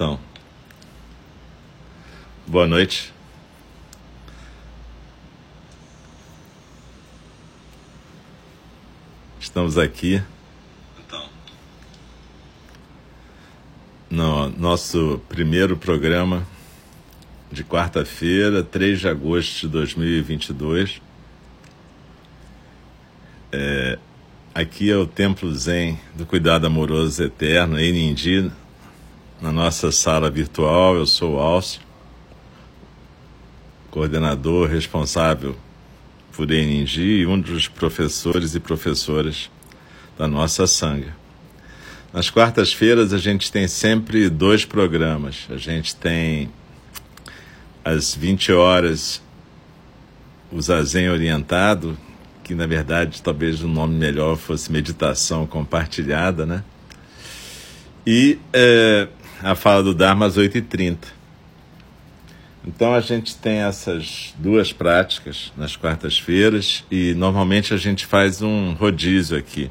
Então, boa noite. Estamos aqui Então, no nosso primeiro programa de quarta-feira, 3 de agosto de 2022. É, aqui é o Templo Zen do Cuidado Amoroso Eterno, em Nindi, na nossa sala virtual. Eu sou o Alcio, coordenador responsável por Eningi e um dos professores e professoras da nossa sanga. Nas quartas-feiras a gente tem sempre dois programas. A gente tem às 20 horas o Zazen orientado, que na verdade talvez o nome melhor fosse meditação compartilhada, né? E é, a fala do Dharma às 8h30. Então a gente tem essas duas práticas nas quartas-feiras e normalmente a gente faz um rodízio aqui.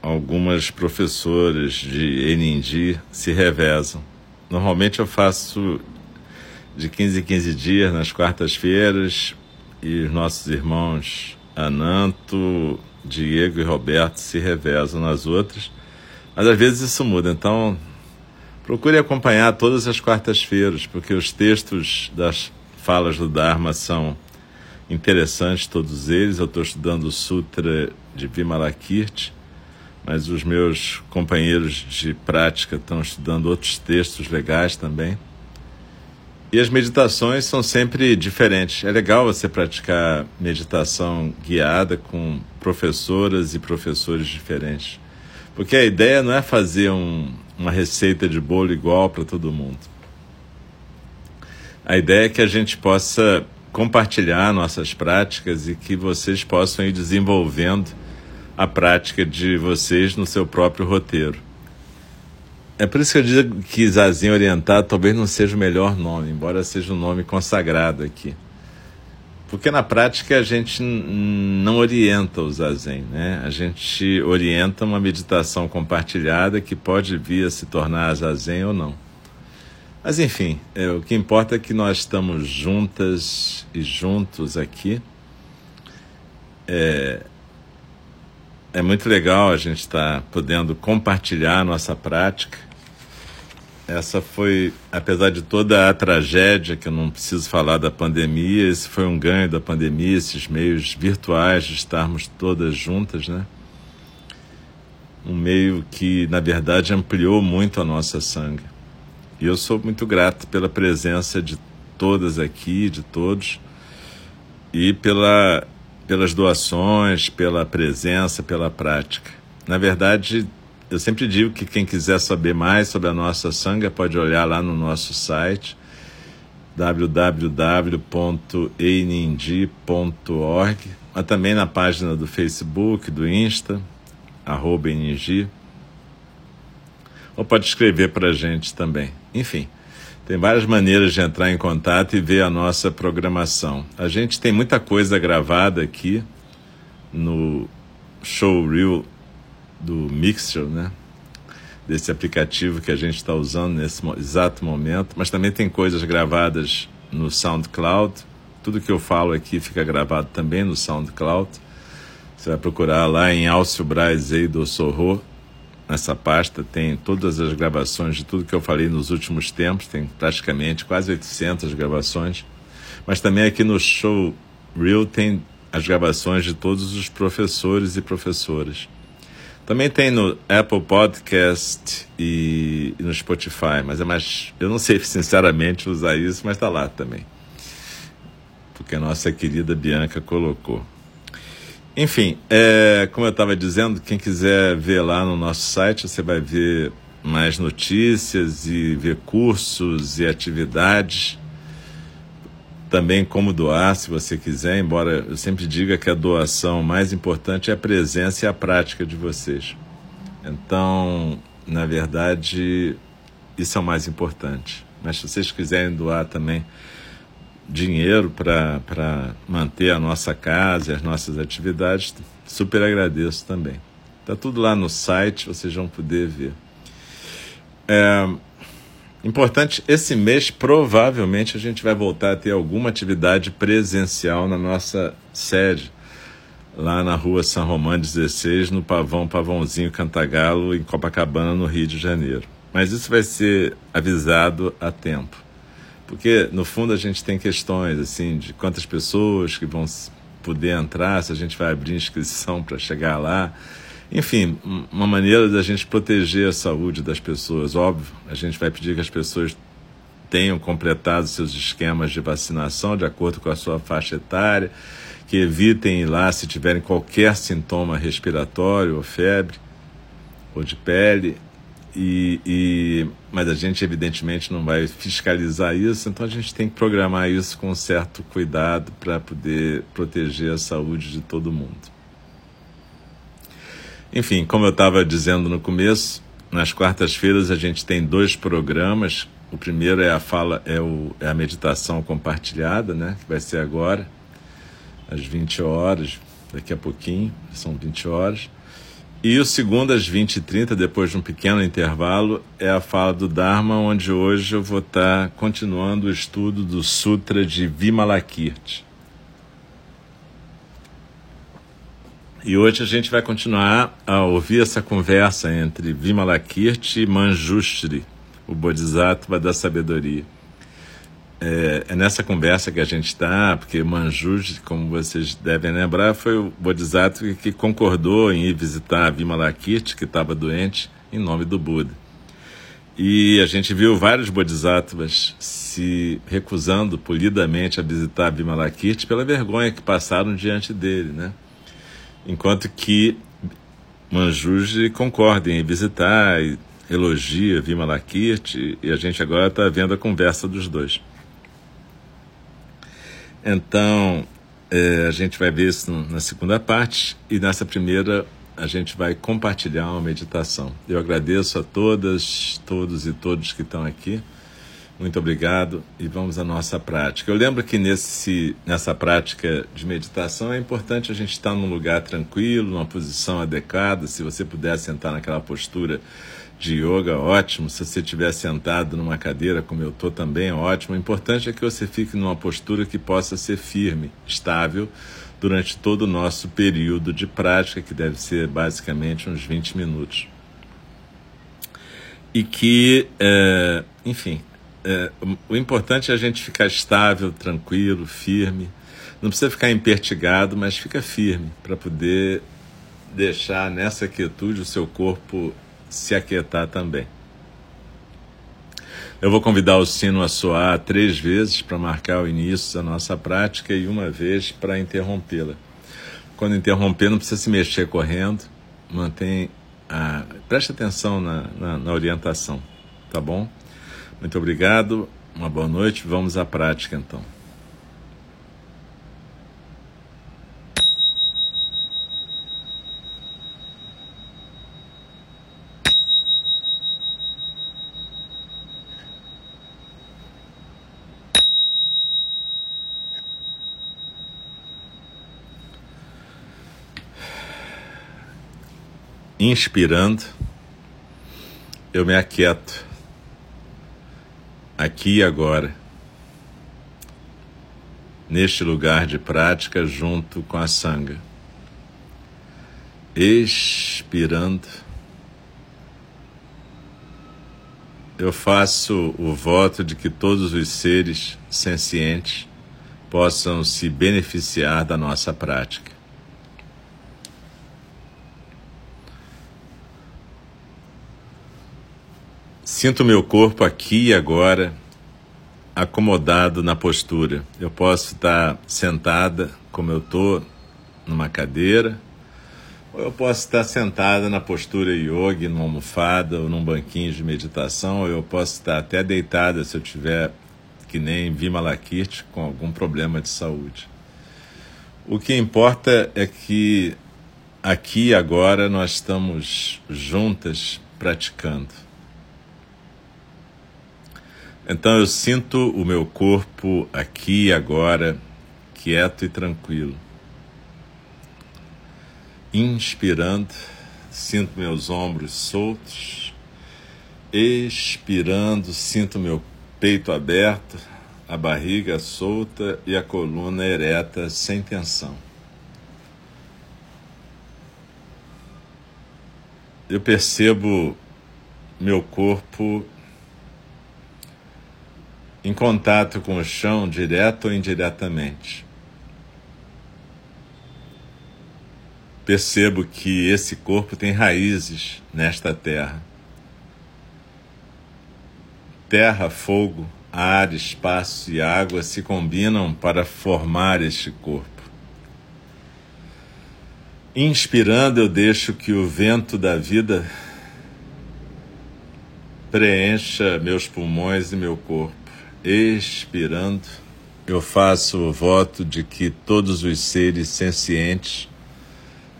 Algumas professoras de Enindi se revezam. Normalmente eu faço de 15 em 15 dias nas quartas-feiras e os nossos irmãos Ananto, Diego e Roberto se revezam nas outras. Mas às vezes isso muda, então procure acompanhar todas as quartas-feiras, porque os textos das falas do Dharma são interessantes, todos eles. Eu estou estudando o Sutra de Vimalakirti, mas os meus companheiros de prática estão estudando outros textos legais também. E as meditações são sempre diferentes. É legal você praticar meditação guiada com professoras e professores diferentes. Porque a ideia não é fazer um, uma receita de bolo igual para todo mundo. A ideia é que a gente possa compartilhar nossas práticas e que vocês possam ir desenvolvendo a prática de vocês no seu próprio roteiro. É por isso que eu digo que Zazen Orientado talvez não seja o melhor nome, embora seja um nome consagrado aqui. Porque na prática a gente não orienta o Zazen, né? A gente orienta uma meditação compartilhada que pode vir a se tornar Zazen ou não. Mas enfim, é, o que importa é que nós estamos juntas e juntos aqui. É, é muito legal a gente estar podendo compartilhar a nossa prática essa foi, apesar de toda a tragédia, que eu não preciso falar da pandemia, esse foi um ganho da pandemia, esses meios virtuais de estarmos todas juntas, né? Um meio que, na verdade, ampliou muito a nossa sangue. E eu sou muito grato pela presença de todas aqui, de todos, e pela, pelas doações, pela presença, pela prática. Na verdade, eu sempre digo que quem quiser saber mais sobre a nossa sanga pode olhar lá no nosso site www.einindi.org, mas também na página do Facebook, do Insta, arroba ou pode escrever para a gente também. Enfim, tem várias maneiras de entrar em contato e ver a nossa programação. A gente tem muita coisa gravada aqui no Showreel do Mixer, né? Desse aplicativo que a gente está usando nesse exato momento, mas também tem coisas gravadas no SoundCloud. Tudo que eu falo aqui fica gravado também no SoundCloud. Você vai procurar lá em Alcio Braz do Sorro. Nessa pasta tem todas as gravações de tudo que eu falei nos últimos tempos, tem praticamente quase 800 gravações. Mas também aqui no Show Real tem as gravações de todos os professores e professoras. Também tem no Apple Podcast e, e, no Spotify, mas é mais. Eu não sei sinceramente usar isso, mas está lá também. Porque a nossa querida Bianca colocou. Enfim, é, como eu estava dizendo, quem quiser ver lá no nosso site, você vai ver mais notícias e ver cursos e atividades também como doar, se você quiser, embora eu sempre diga que a doação mais importante é a presença e a prática de vocês. Então, na verdade, isso é o mais importante. Mas se vocês quiserem doar também dinheiro para manter a nossa casa e as nossas atividades, super agradeço também. Está tudo lá no site, vocês vão poder ver. é importante, esse mês provavelmente a gente vai voltar a ter alguma atividade presencial na nossa sede, lá na rua São Romão 16, no Pavão Pavãozinho Cantagalo, em Copacabana, no Rio de Janeiro. Mas isso vai ser avisado a tempo. Porque, no fundo, a gente tem questões assim de quantas pessoas que vão poder entrar, se a gente vai abrir inscrição para chegar lá. Enfim, uma maneira da gente proteger a saúde das pessoas. Óbvio, a gente vai pedir que as pessoas tenham completado seus esquemas de vacinação de acordo com a sua faixa etária, que evitem ir lá se tiverem qualquer sintoma respiratório ou febre ou de pele. E, e, mas a gente evidentemente não vai fiscalizar isso, então a gente tem que programar isso com certo cuidado para poder proteger a saúde de todo mundo. Enfim, como eu estava dizendo no começo, nas quartas-feiras a gente tem dois programas. O primeiro é a fala, é, o, é a meditação compartilhada, né? Que vai ser agora, às 20 horas, daqui a pouquinho, são 20 horas. E o segundo, às 20h30, depois de um pequeno intervalo, é a fala do Dharma, onde hoje eu vou estar continuando o estudo do Sutra de Vimalakirti. E hoje a gente vai continuar a ouvir essa conversa entre Vimalakirti e Manjushri, o Bodhisattva da sabedoria. É, é, nessa conversa que a gente está, porque Manjushri, como vocês devem lembrar, foi o Bodhisattva que concordou em ir visitar Vimalakirti, que estava doente, em nome do Buda. E a gente viu vários Bodhisattvas se recusando polidamente a visitar Vimalakirti pela vergonha que passaram diante dele, né? Enquanto que Manjuji concorda em visitar elogia Vimalakirti, e a gente agora está vendo a conversa dos dois. Então, é, a gente vai ver isso na segunda parte, e nessa primeira a gente vai compartilhar uma meditação. Eu agradeço a todas, todos e todos que estão aqui. Muito obrigado e vamos à nossa prática. Eu lembro que nesse, nessa prática de meditação é importante a gente estar num lugar tranquilo, numa posição adequada. Se você puder sentar naquela postura de yoga, ótimo. Se você estiver sentado numa cadeira, como eu estou também, ótimo. O importante é que você fique numa postura que possa ser firme, estável, durante todo o nosso período de prática, que deve ser basicamente uns 20 minutos. E que, é, enfim, é, o importante é a gente ficar estável, tranquilo, firme. Não precisa ficar impertigado, mas fica firme para poder deixar nessa quietude o seu corpo se aquietar também. Eu vou convidar o sino a soar três vezes para marcar o início da nossa prática e uma vez para interrompê-la. Quando interromper, não precisa se mexer correndo, mantém a... preste atenção na, na, na orientação, tá bom? Muito obrigado, uma boa noite. Vamos à prática então. Inspirando, eu me aquieto aqui e agora, neste lugar de prática junto com a sanga. Expirando, eu faço o voto de que todos os seres sencientes possam se beneficiar da nossa prática. Sinto meu corpo aqui e agora acomodado na postura. Eu posso estar sentada como eu estou numa cadeira, ou eu posso estar sentada na postura yoga, numa almofada ou num banquinho de meditação, ou eu posso estar até deitada se eu tiver que nem Vimalakirti com algum problema de saúde. O que importa é que aqui e agora nós estamos juntas praticando. Então eu sinto o meu corpo aqui e agora, quieto e tranquilo. Inspirando, sinto meus ombros soltos. Expirando, sinto meu peito aberto, a barriga solta e a coluna ereta sem tensão. Eu percebo meu corpo em contato com o chão, direto ou indiretamente. Percebo que esse corpo tem raízes nesta terra. Terra, fogo, ar, espaço e água se combinam para formar este corpo. Inspirando, eu deixo que o vento da vida preencha meus pulmões e meu corpo. Expirando, eu faço o voto de que todos os seres sencientes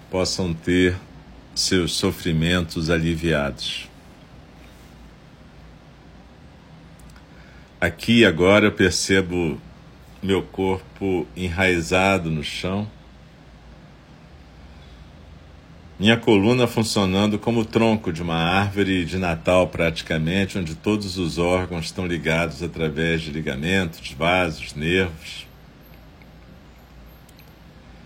possam ter seus sofrimentos aliviados. Aqui agora eu percebo meu corpo enraizado no chão, minha coluna funcionando como o tronco de uma árvore de Natal, praticamente, onde todos os órgãos estão ligados através de ligamentos, vasos, nervos.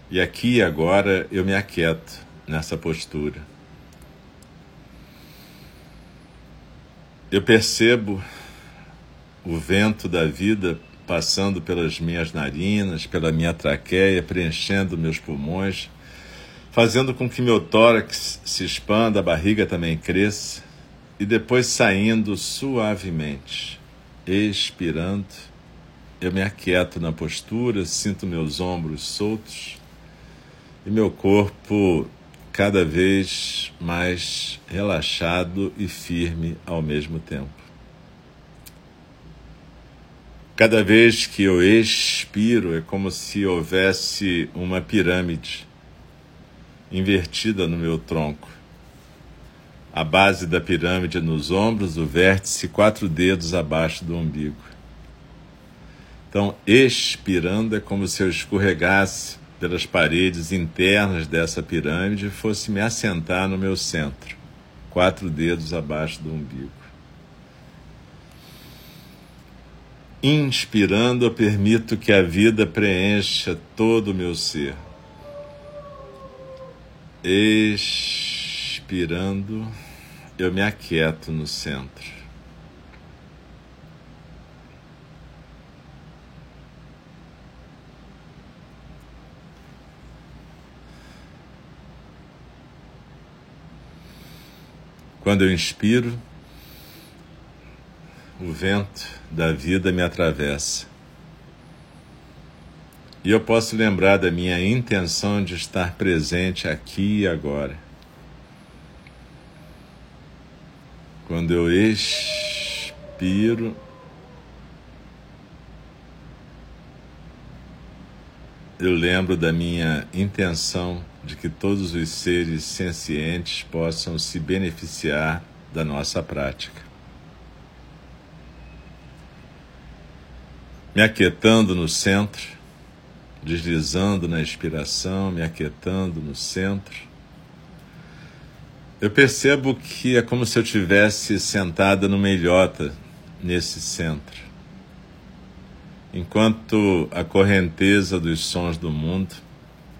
E aqui agora eu me aquieto nessa postura. Eu percebo o vento da vida passando pelas minhas narinas, pela minha traqueia, preenchendo meus pulmões fazendo com que meu tórax se expanda, a barriga também cresça, e depois saindo suavemente, expirando, eu me aquieto na postura, sinto meus ombros soltos e meu corpo cada vez mais relaxado e firme ao mesmo tempo. Cada vez que eu expiro, é como se houvesse uma pirâmide invertida no meu tronco. A base da pirâmide nos ombros, o vértice quatro dedos abaixo do umbigo. Então, expirando é como se eu escorregasse pelas paredes internas dessa pirâmide e fosse me assentar no meu centro, quatro dedos abaixo do umbigo. Inspirando, eu permito que a vida preencha todo o meu ser. Expirando, eu me aquieto no centro. Quando eu inspiro, o vento da vida me atravessa. E eu posso lembrar da minha intenção de estar presente aqui e agora. Quando eu expiro, eu lembro da minha intenção de que todos os seres sencientes possam se beneficiar da nossa prática. Me aquietando no centro, deslizando na inspiração, me aquietando no centro. Eu percebo que é como se eu tivesse sentada numa ilhota nesse centro. Enquanto a correnteza dos sons do mundo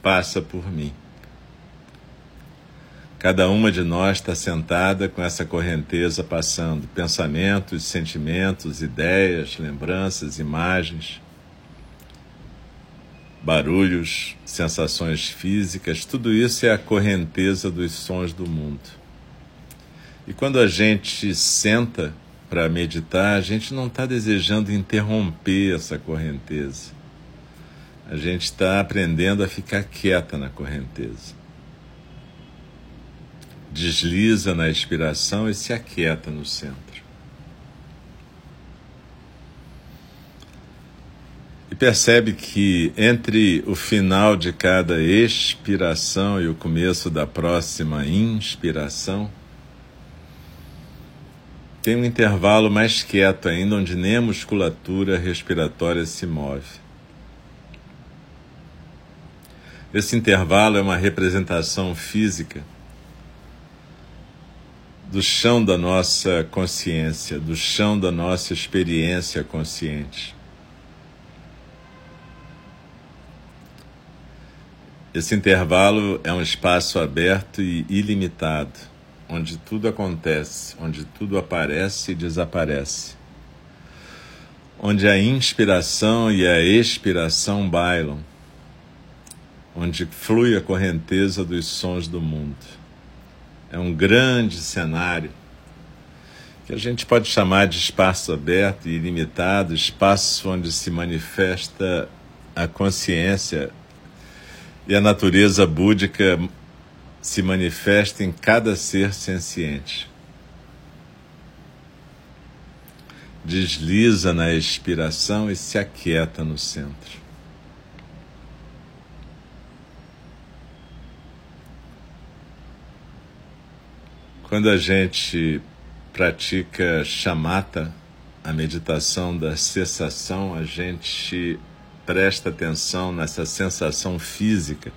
passa por mim. Cada uma de nós está sentada com essa correnteza passando, pensamentos, sentimentos, ideias, lembranças, imagens barulhos, sensações físicas, tudo isso é a correnteza dos sons do mundo. E quando a gente senta para meditar, a gente não está desejando interromper essa correnteza. A gente está aprendendo a ficar quieta na correnteza. Desliza na expiração e se aquieta no centro. Percebe que entre o final de cada expiração e o começo da próxima inspiração, tem um intervalo mais quieto ainda, onde nem a musculatura respiratória se move. Esse intervalo é uma representação física do chão da nossa consciência, do chão da nossa experiência consciente. Esse intervalo é um espaço aberto e ilimitado, onde tudo acontece, onde tudo aparece e desaparece, onde a inspiração e a expiração bailam, onde flui a correnteza dos sons do mundo. É um grande cenário que a gente pode chamar de espaço aberto e ilimitado, espaço onde se manifesta a consciência e a natureza búdica se manifesta em cada ser senciente. Desliza na expiração e se aquieta no centro. Quando a gente pratica chamata, a meditação da cessação, a gente presta atenção nessa sensação física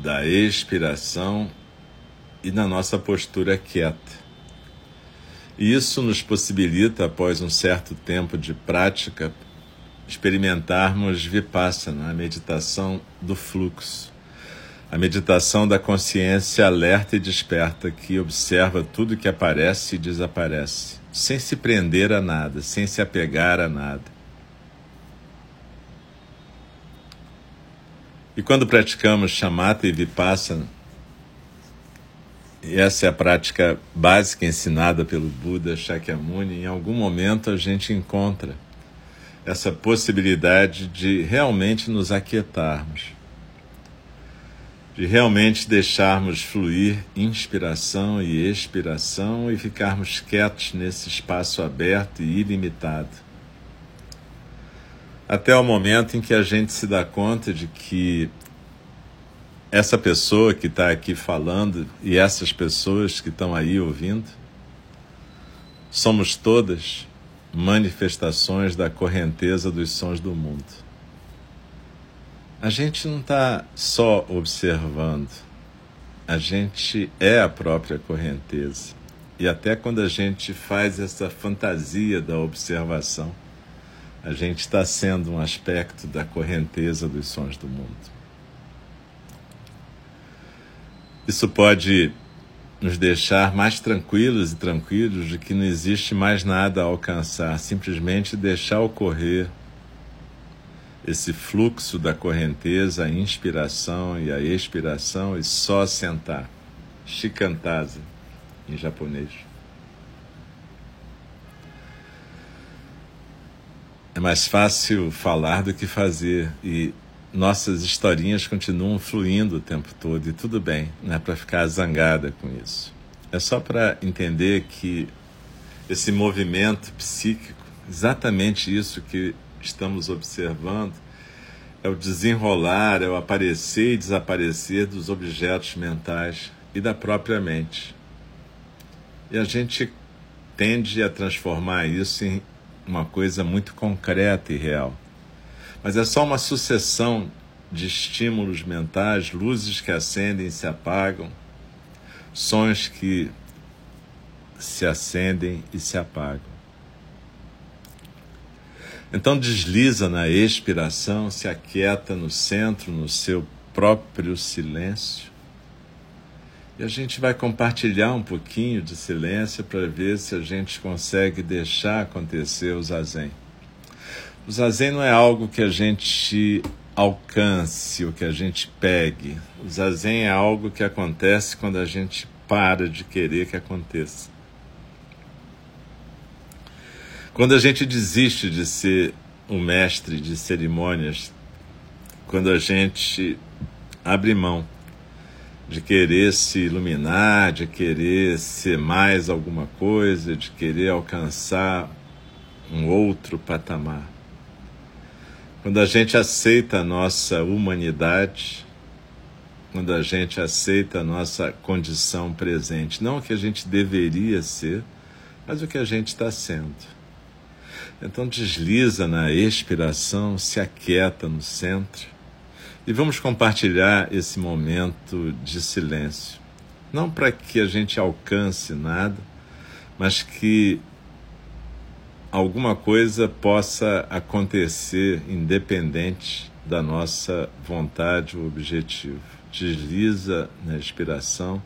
da expiração e na nossa postura quieta. E isso nos possibilita, após um certo tempo de prática, experimentarmos vipassana, a meditação do fluxo, a meditação da consciência alerta e desperta que observa tudo que aparece e desaparece, sem se prender a nada, sem se apegar a nada E quando praticamos chamata e vipassana, e essa é a prática básica ensinada pelo Buda Shakyamuni, em algum momento a gente encontra essa possibilidade de realmente nos aquietarmos, de realmente deixarmos fluir inspiração e expiração e ficarmos quietos nesse espaço aberto e ilimitado até o momento em que a gente se dá conta de que essa pessoa que está aqui falando e essas pessoas que estão aí ouvindo somos todas manifestações da correnteza dos sons do mundo. A gente não está só observando, a gente é a própria correnteza. E até quando a gente faz essa fantasia da observação, a gente está sendo um aspecto da correnteza dos sons do mundo. Isso pode nos deixar mais tranquilos e tranquilos de que não existe mais nada a alcançar, simplesmente deixar ocorrer esse fluxo da correnteza, a inspiração e a expiração e só sentar. Shikantaza, em japonês. É mais fácil falar do que fazer e nossas historinhas continuam fluindo o tempo todo e tudo bem, não é para ficar zangada com isso. É só para entender que esse movimento psíquico, exatamente isso que estamos observando, é o desenrolar, é o aparecer e desaparecer dos objetos mentais e da própria mente. E a gente tende a transformar isso em uma coisa muito concreta e real. Mas é só uma sucessão de estímulos mentais, luzes que acendem e se apagam, sons que se acendem e se apagam. Então desliza na expiração, se aquieta no centro, no seu próprio silêncio e a gente vai compartilhar um pouquinho de silêncio para ver se a gente consegue deixar acontecer o zazen. O zazen não é algo que a gente alcance ou que a gente pegue. O zazen é algo que acontece quando a gente para de querer que aconteça. Quando a gente desiste de ser o mestre de cerimônias, quando a gente abre mão de querer se iluminar, de querer ser mais alguma coisa, de querer alcançar um outro patamar. Quando a gente aceita a nossa humanidade, quando a gente aceita a nossa condição presente, não o que a gente deveria ser, mas o que a gente está sendo. Então desliza na expiração, se aquieta no centro e vamos compartilhar esse momento de silêncio. Não para que a gente alcance nada, mas que alguma coisa possa acontecer independente da nossa vontade ou objetivo. Desliza na respiração,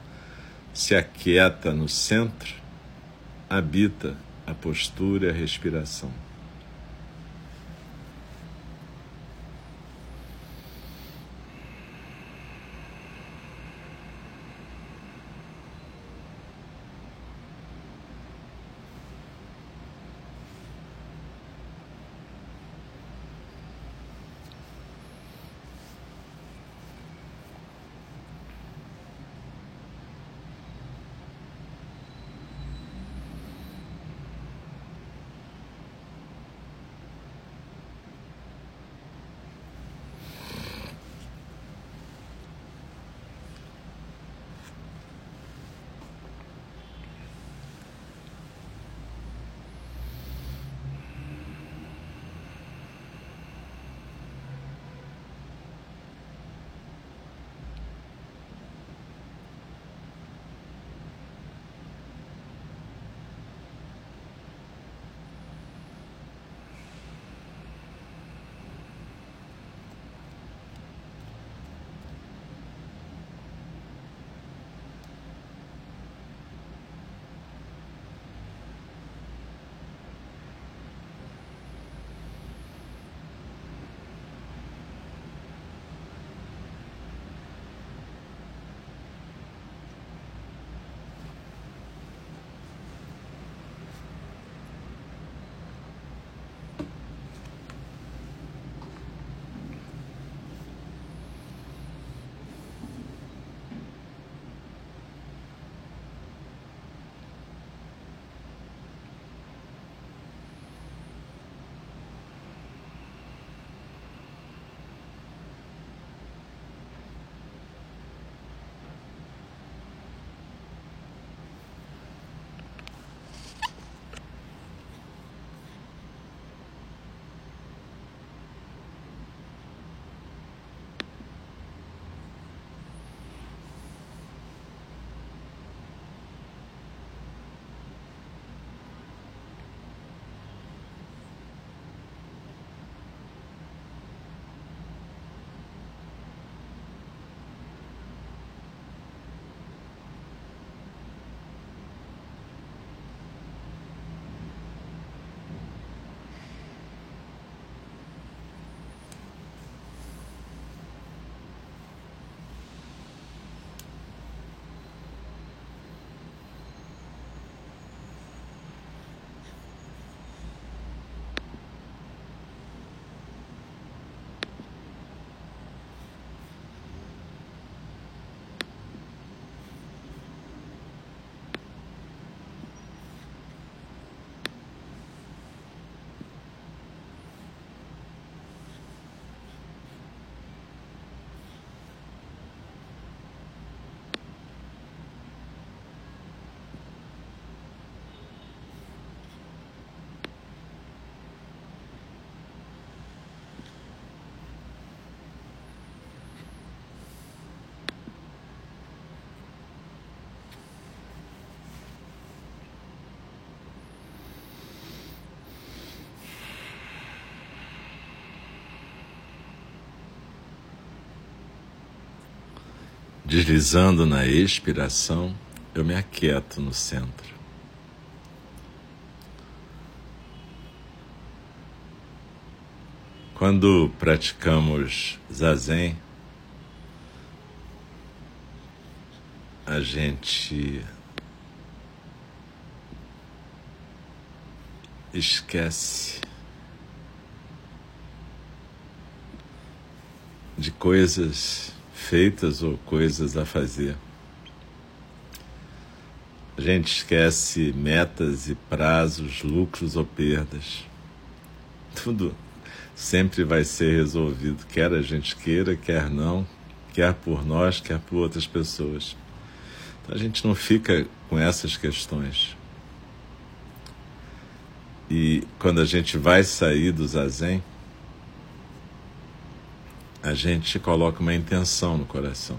se aquieta no centro, habita a postura e a respiração. Deslizando na expiração, eu me aquieto no centro. Quando praticamos zazen, a gente esquece de coisas feitas ou coisas a fazer. A gente esquece metas e prazos, lucros ou perdas. Tudo sempre vai ser resolvido, quer a gente queira, quer não, quer por nós, quer por outras pessoas. Então a gente não fica com essas questões. E quando a gente vai sair do zazen, a gente coloca uma intenção no coração.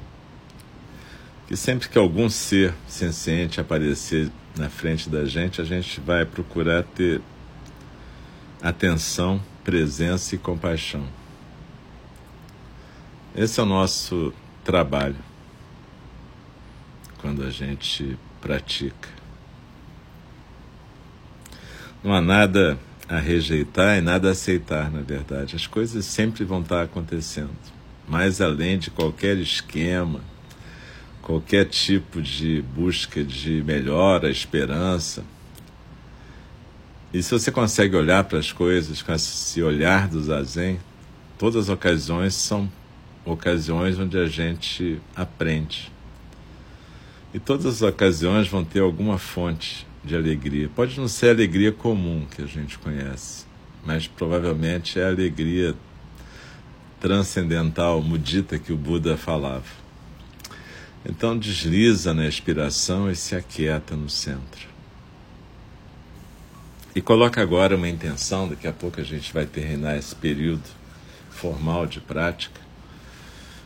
que sempre que algum ser senciente aparecer na frente da gente, a gente vai procurar ter atenção, presença e compaixão. Esse é o nosso trabalho quando a gente pratica. Não há nada a rejeitar e nada a aceitar, na verdade. As coisas sempre vão estar acontecendo, mais além de qualquer esquema, qualquer tipo de busca de melhora, esperança. E se você consegue olhar para as coisas com esse olhar do zazen, todas as ocasiões são ocasiões onde a gente aprende. E todas as ocasiões vão ter alguma fonte de alegria. Pode não ser a alegria comum que a gente conhece, mas provavelmente é a alegria transcendental, mudita que o Buda falava. Então desliza na expiração e se aquieta no centro. E coloca agora uma intenção, daqui a pouco a gente vai terminar esse período formal de prática.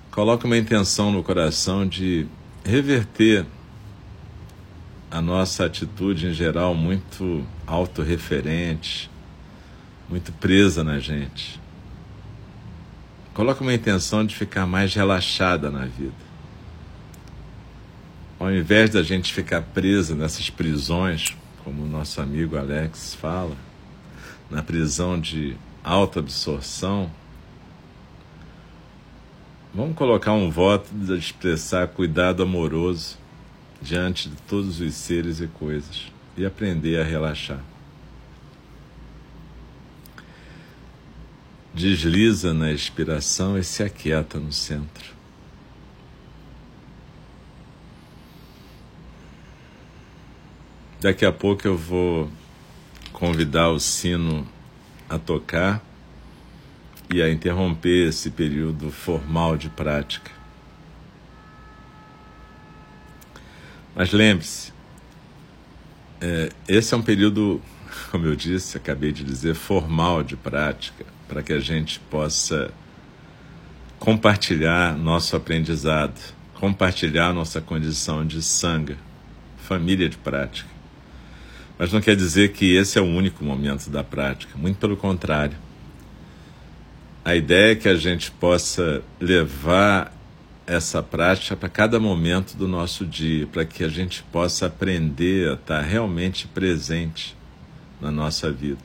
Coloca uma intenção no coração de reverter a nossa atitude em geral muito autorreferente, muito presa na gente. Coloca uma intenção de ficar mais relaxada na vida. Ao invés da gente ficar presa nessas prisões, como o nosso amigo Alex fala, na prisão de alta absorção, vamos colocar um voto de expressar cuidado amoroso diante de todos os seres e coisas e aprender a relaxar. Desliza na expiração e se aquieta no centro. Daqui a pouco eu vou convidar o sino a tocar e a interromper esse período formal de prática. Mas lembre-se, é, esse é um período, como eu disse, acabei de dizer, formal de prática, para que a gente possa compartilhar nosso aprendizado, compartilhar nossa condição de sanga, família de prática. Mas não quer dizer que esse é o único momento da prática, muito pelo contrário. A ideia é que a gente possa levar essa prática para cada momento do nosso dia, para que a gente possa aprender a estar realmente presente na nossa vida.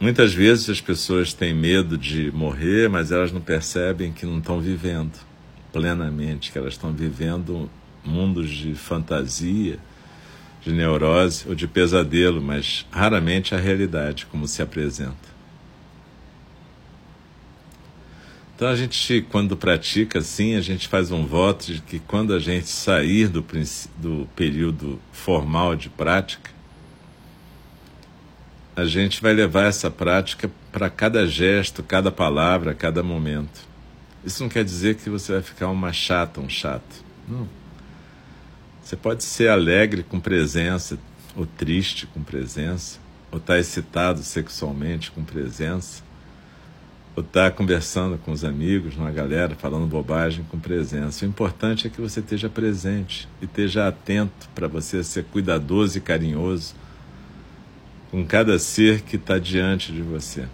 Muitas vezes as pessoas têm medo de morrer, mas elas não percebem que não estão vivendo plenamente, que elas estão vivendo mundos de fantasia, de neurose ou de pesadelo, mas raramente a realidade como se apresenta. Então a gente, quando pratica assim, a gente faz um voto de que quando a gente sair do, do período formal de prática, a gente vai levar essa prática para cada gesto, cada palavra, cada momento. Isso não quer dizer que você vai ficar uma chata, um chato. Não. Você pode ser alegre com presença, ou triste com presença, ou estar tá excitado sexualmente com presença ou estar tá conversando com os amigos, uma galera, falando bobagem com presença. O importante é que você esteja presente e esteja atento para você ser cuidadoso e carinhoso com cada ser que está diante de você.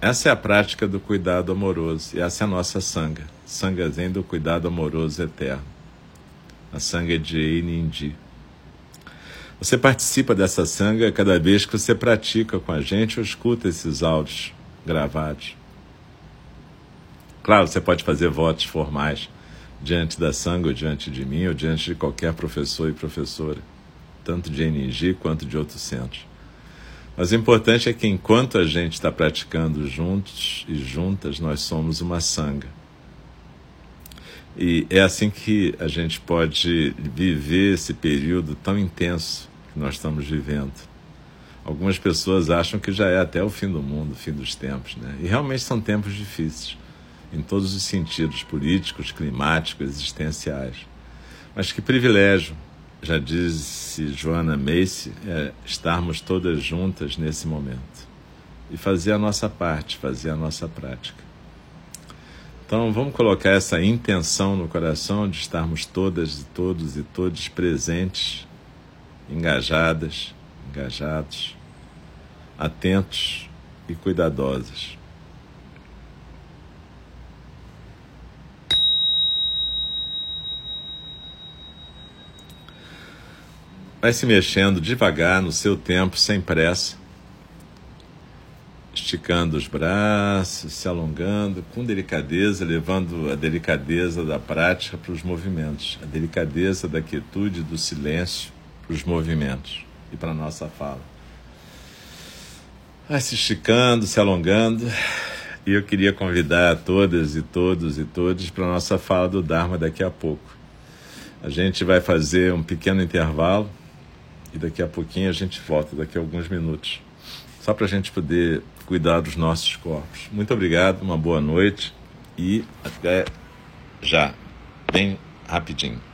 Essa é a prática do cuidado amoroso e essa é a nossa sanga, zen do cuidado amoroso eterno. A sanga de Einindi. Você participa dessa sanga cada vez que você pratica com a gente ou escuta esses áudios gravados. Claro, você pode fazer votos formais diante da sangue ou diante de mim ou diante de qualquer professor e professora, tanto de NG quanto de outros centros. Mas o importante é que enquanto a gente está praticando juntos e juntas, nós somos uma sanga. E é assim que a gente pode viver esse período tão intenso que nós estamos vivendo. Algumas pessoas acham que já é até o fim do mundo, o fim dos tempos, né? E realmente são tempos difíceis em todos os sentidos políticos, climáticos, existenciais. Mas que privilégio, já disse Joana Macy, é estarmos todas juntas nesse momento e fazer a nossa parte, fazer a nossa prática. Então vamos colocar essa intenção no coração de estarmos todas e todos e todos presentes, engajadas, engajados, atentos e cuidadosos. Vai se mexendo devagar no seu tempo, sem pressa, esticando os braços, se alongando com delicadeza, levando a delicadeza da prática para os movimentos, a delicadeza da quietude, do silêncio para os movimentos e para a nossa fala. Vai se esticando, se alongando, e eu queria convidar todas e todos e todos para a nossa fala do Dharma daqui a pouco. A gente vai fazer um pequeno intervalo e daqui a pouquinho a gente volta, daqui a alguns minutos, só para a gente poder cuidar dos nossos corpos. Muito obrigado, uma boa noite e até já, bem rapidinho.